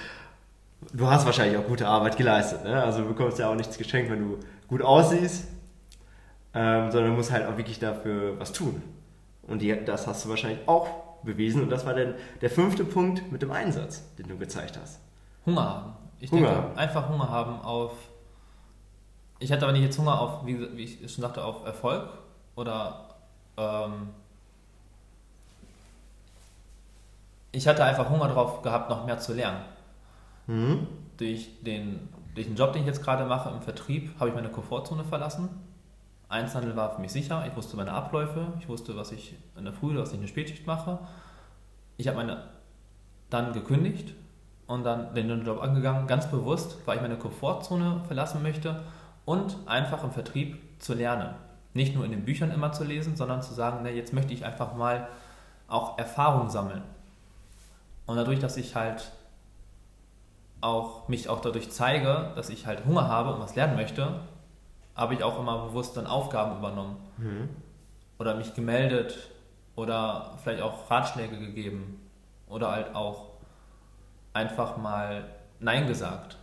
du hast wahrscheinlich auch gute Arbeit geleistet, ne? also du bekommst ja auch nichts geschenkt, wenn du gut aussiehst, ähm, sondern du musst halt auch wirklich dafür was tun. Und die, das hast du wahrscheinlich auch bewiesen. Und das war dann der fünfte Punkt mit dem Einsatz, den du gezeigt hast. Hunger haben. Ich Hunger. denke, einfach Hunger haben auf. Ich hatte aber nicht jetzt Hunger auf, wie, wie ich schon sagte, auf Erfolg oder. Ähm, ich hatte einfach Hunger drauf gehabt, noch mehr zu lernen. Mhm. Durch den, durch den Job, den ich jetzt gerade mache im Vertrieb, habe ich meine Komfortzone verlassen. Einzelhandel war für mich sicher. Ich wusste meine Abläufe. Ich wusste, was ich in der Früh oder was ich in der Spätschicht mache. Ich habe meine dann gekündigt und dann den Job angegangen, ganz bewusst, weil ich meine Komfortzone verlassen möchte und einfach im Vertrieb zu lernen. Nicht nur in den Büchern immer zu lesen, sondern zu sagen, ne, jetzt möchte ich einfach mal auch Erfahrung sammeln. Und dadurch, dass ich halt auch mich auch dadurch zeige, dass ich halt Hunger habe und was lernen möchte, habe ich auch immer bewusst dann Aufgaben übernommen Mhm. oder mich gemeldet oder vielleicht auch Ratschläge gegeben oder halt auch einfach mal Nein gesagt,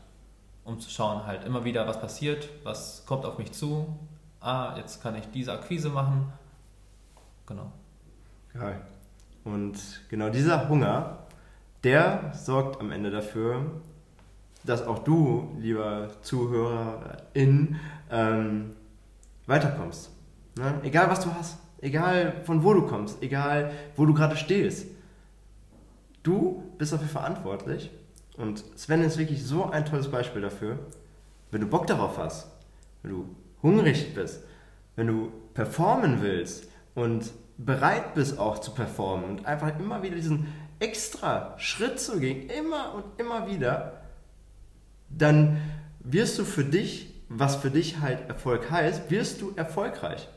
um zu schauen halt immer wieder, was passiert, was kommt auf mich zu. Ah, jetzt kann ich diese Akquise machen. Genau. Geil. Und genau dieser Hunger, der sorgt am Ende dafür, dass auch du, lieber Zuhörerin, ähm, weiterkommst. Ne? Egal was du hast, egal von wo du kommst, egal wo du gerade stehst. Du bist dafür verantwortlich und Sven ist wirklich so ein tolles Beispiel dafür. Wenn du Bock darauf hast, wenn du hungrig bist, wenn du performen willst und bereit bist auch zu performen und einfach immer wieder diesen extra Schritt zu gehen, immer und immer wieder, dann wirst du für dich, was für dich halt Erfolg heißt, wirst du erfolgreich.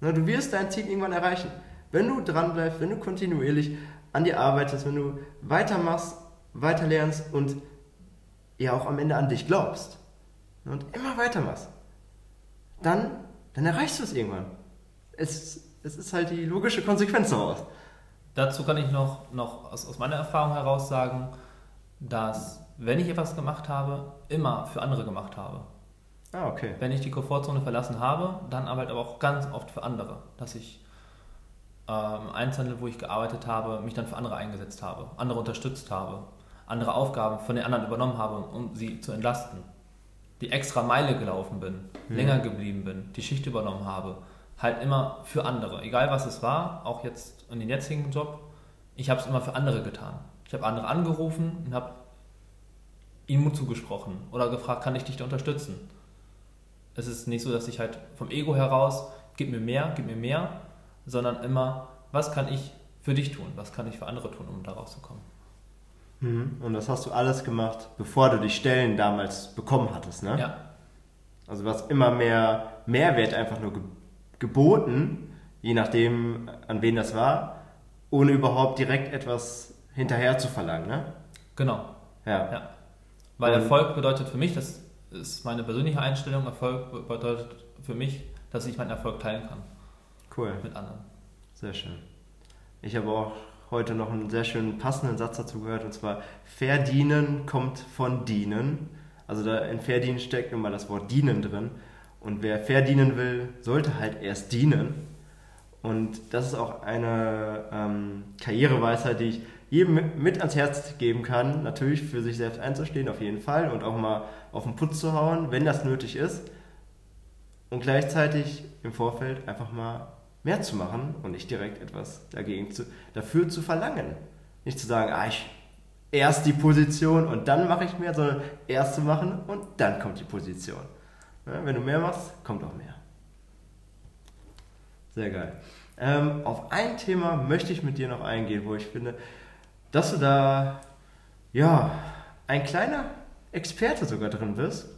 Du wirst dein Ziel irgendwann erreichen. Wenn du dran bleibst, wenn du kontinuierlich an dir arbeitest, wenn du weitermachst, weiterlernst und ja auch am Ende an dich glaubst und immer weitermachst, dann, dann erreichst du es irgendwann. Es, es ist halt die logische Konsequenz daraus. Dazu kann ich noch, noch aus, aus meiner Erfahrung heraus sagen, dass wenn ich etwas gemacht habe, immer für andere gemacht habe. Ah, okay. Wenn ich die Komfortzone verlassen habe, dann halt aber auch ganz oft für andere. Dass ich ähm, Einzelhandel, wo ich gearbeitet habe, mich dann für andere eingesetzt habe, andere unterstützt habe, andere Aufgaben von den anderen übernommen habe, um sie zu entlasten. Die extra Meile gelaufen bin, Mhm. länger geblieben bin, die Schicht übernommen habe. Halt immer für andere. Egal was es war, auch jetzt in den jetzigen Job, ich habe es immer für andere getan. Ich habe andere angerufen und habe Mut zugesprochen oder gefragt, kann ich dich da unterstützen? Es ist nicht so, dass ich halt vom Ego heraus, gib mir mehr, gib mir mehr, sondern immer, was kann ich für dich tun? Was kann ich für andere tun, um da rauszukommen? Mhm. Und das hast du alles gemacht, bevor du die Stellen damals bekommen hattest, ne? Ja, Also du hast immer mehr Mehrwert einfach nur ge geboten, je nachdem, an wen das war, ohne überhaupt direkt etwas hinterher zu verlangen, ne? genau. Ja. Ja. Weil Und- Erfolg bedeutet für mich, das ist meine persönliche Einstellung, Erfolg bedeutet für mich, dass ich meinen Erfolg teilen kann Cool. mit anderen. Sehr schön. Ich habe auch heute noch einen sehr schönen passenden Satz dazu gehört, und zwar verdienen kommt von dienen. Also da in verdienen steckt immer das Wort dienen drin. Und wer verdienen will, sollte halt erst dienen. Und das ist auch eine ähm, Karriereweisheit, die ich jedem mit- ans Herz geben kann. Natürlich für sich selbst einzustehen, auf jeden Fall. Und auch mal auf den Putz zu hauen, wenn das nötig ist. Und gleichzeitig im Vorfeld einfach mal mehr zu machen und nicht direkt etwas dagegen zu, dafür zu verlangen. Nicht zu sagen, ah, ich erst die Position und dann mache ich mehr, sondern erst zu machen und dann kommt die Position. Ja, wenn du mehr machst, kommt auch mehr. Sehr geil. Ähm, auf ein Thema möchte ich mit dir noch eingehen, wo ich finde, dass du da, ja, ein kleiner Experte sogar drin bist.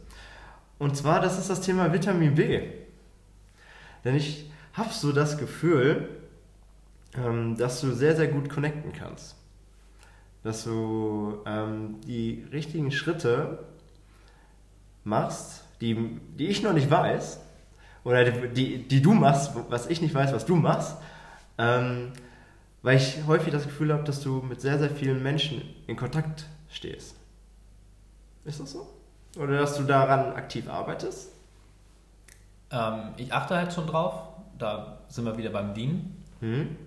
Und zwar, das ist das Thema Vitamin B. Denn ich habe so das Gefühl, ähm, dass du sehr, sehr gut connecten kannst. Dass du ähm, die richtigen Schritte machst, die, die ich noch nicht weiß, oder die, die, du machst, was ich nicht weiß, was du machst, ähm, weil ich häufig das Gefühl habe, dass du mit sehr, sehr vielen Menschen in Kontakt stehst. Ist das so? Oder dass du daran aktiv arbeitest? Ähm, ich achte halt schon drauf. Da sind wir wieder beim Dienen. Mhm.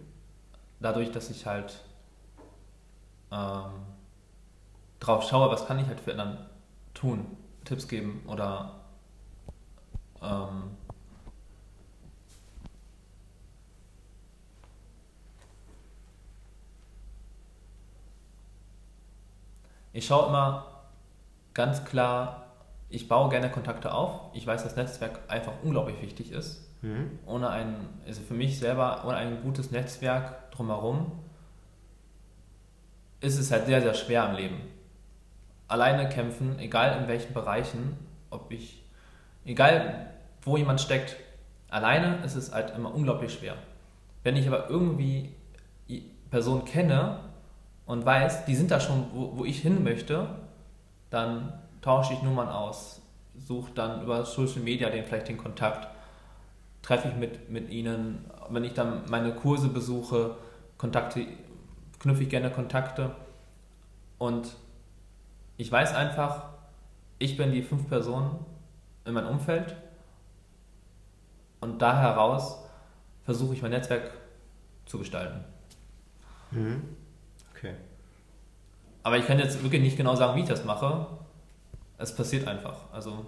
Dadurch, dass ich halt ähm, drauf schaue, was kann ich halt für anderen tun, Tipps geben oder ähm, ich schaue immer ganz klar, ich baue gerne Kontakte auf. Ich weiß, dass Netzwerk einfach unglaublich wichtig ist. Mhm. Ohne ein, also für mich selber, ohne ein gutes Netzwerk drumherum, ist es halt sehr, sehr schwer im Leben. Alleine kämpfen, egal in welchen Bereichen, ob ich, egal wo jemand steckt, alleine ist es halt immer unglaublich schwer. Wenn ich aber irgendwie Personen kenne und weiß, die sind da schon, wo, wo ich hin möchte, dann tausche ich Nummern aus, suche dann über Social Media den vielleicht den Kontakt, treffe ich mit, mit ihnen, wenn ich dann meine Kurse besuche, Kontakte, knüpfe ich gerne Kontakte und ich weiß einfach, ich bin die fünf Personen in meinem Umfeld und da heraus versuche ich mein Netzwerk zu gestalten. Mhm. Aber ich kann jetzt wirklich nicht genau sagen, wie ich das mache. Es passiert einfach. Also.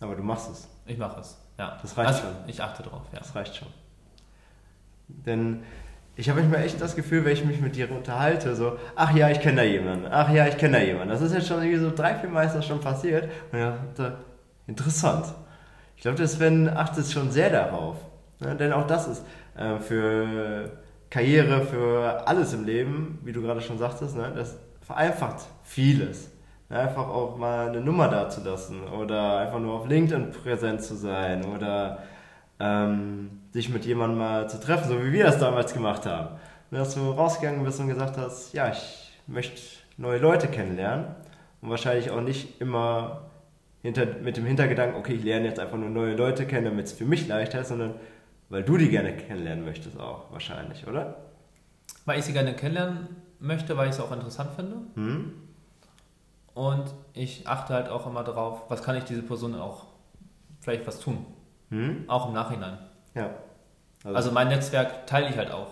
Aber du machst es. Ich mache es, ja. Das reicht also, schon. Ich achte drauf, ja. Das reicht schon. Denn ich habe manchmal echt das Gefühl, wenn ich mich mit dir unterhalte, so, ach ja, ich kenne da jemanden, ach ja, ich kenne da jemanden. Das ist jetzt schon irgendwie so drei, vier Mal ist das schon passiert. Und ich dachte, interessant. Ich glaube, der Sven achtet schon sehr darauf. Ne? Denn auch das ist äh, für Karriere, für alles im Leben, wie du gerade schon sagtest, ne? das vereinfacht vieles. Einfach auch mal eine Nummer dazulassen oder einfach nur auf LinkedIn präsent zu sein oder ähm, sich mit jemandem mal zu treffen, so wie wir das damals gemacht haben. Und dass du rausgegangen bist und gesagt hast, ja, ich möchte neue Leute kennenlernen und wahrscheinlich auch nicht immer hinter, mit dem Hintergedanken, okay, ich lerne jetzt einfach nur neue Leute kennen, damit es für mich leichter ist, sondern weil du die gerne kennenlernen möchtest auch wahrscheinlich, oder? Weil ich sie gerne kennenlernen möchte, weil ich es auch interessant finde. Hm? Und ich achte halt auch immer darauf, was kann ich diese Person auch vielleicht was tun. Hm? Auch im Nachhinein. Ja. Also, also mein Netzwerk teile ich halt auch.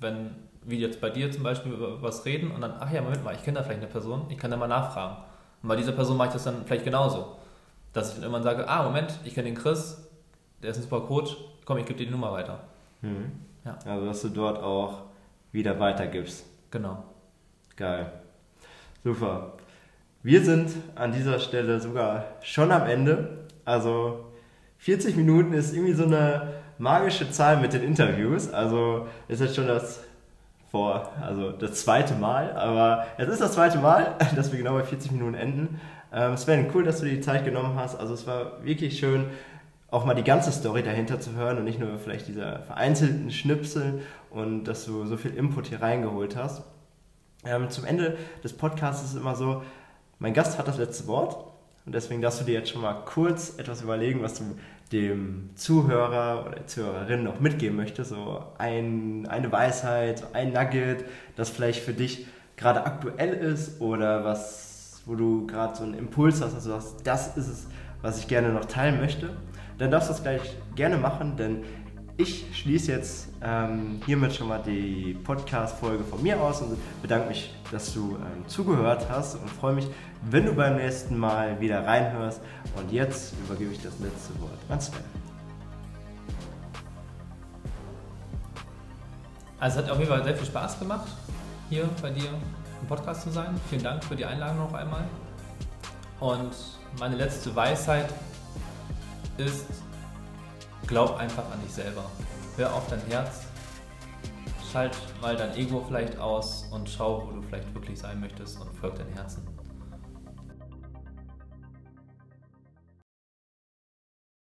Wenn wir jetzt bei dir zum Beispiel über was reden und dann, ach ja, Moment mal, ich kenne da vielleicht eine Person, ich kann da mal nachfragen. Und bei dieser Person mache ich das dann vielleicht genauso. Dass ich dann irgendwann sage, ah, Moment, ich kenne den Chris, der ist ein super Coach, komm, ich gebe dir die Nummer weiter. Hm. Ja. Also, dass du dort auch wieder weitergibst. Genau. Geil. Super. Wir sind an dieser Stelle sogar schon am Ende. Also 40 Minuten ist irgendwie so eine magische Zahl mit den Interviews. Also ist jetzt schon das vor, also das zweite Mal, aber es ist das zweite Mal, dass wir genau bei 40 Minuten enden. Ähm, Sven, cool, dass du dir die Zeit genommen hast. Also es war wirklich schön, auch mal die ganze Story dahinter zu hören und nicht nur vielleicht diese vereinzelten Schnipsel und dass du so viel Input hier reingeholt hast. Ähm, zum Ende des Podcasts ist es immer so, mein Gast hat das letzte Wort und deswegen darfst du dir jetzt schon mal kurz etwas überlegen, was du dem Zuhörer oder der Zuhörerin noch mitgeben möchtest. So ein, eine Weisheit, ein Nugget, das vielleicht für dich gerade aktuell ist oder was, wo du gerade so einen Impuls hast, du sagst, das ist es, was ich gerne noch teilen möchte dann darfst du das gleich gerne machen, denn ich schließe jetzt ähm, hiermit schon mal die Podcast-Folge von mir aus und bedanke mich, dass du ähm, zugehört hast und freue mich, wenn du beim nächsten Mal wieder reinhörst. Und jetzt übergebe ich das letzte Wort an Sven. Also es hat auf jeden Fall sehr viel Spaß gemacht, hier bei dir im Podcast zu sein. Vielen Dank für die Einladung noch einmal. Und meine letzte Weisheit ist, glaub einfach an dich selber. Hör auf dein Herz, schalt mal dein Ego vielleicht aus und schau, wo du vielleicht wirklich sein möchtest und folg dein Herzen.